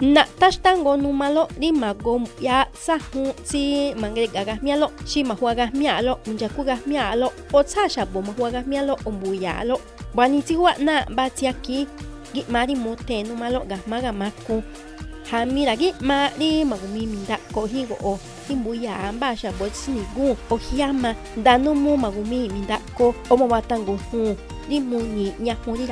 Na tashtango numalo ni mago ya sahu si mangre gagas mialo si mahuagas mialo unjakugas mialo o tsasha bo mahuagas mialo ombuyalo bani tiwa na batiaki gi mari mote numalo gasmaga maku hamira mari magumi minda ko higo o imbuya ambasha bo sinigu o hiama danumu magumi minda ko omo watango hu di munyi nyahu di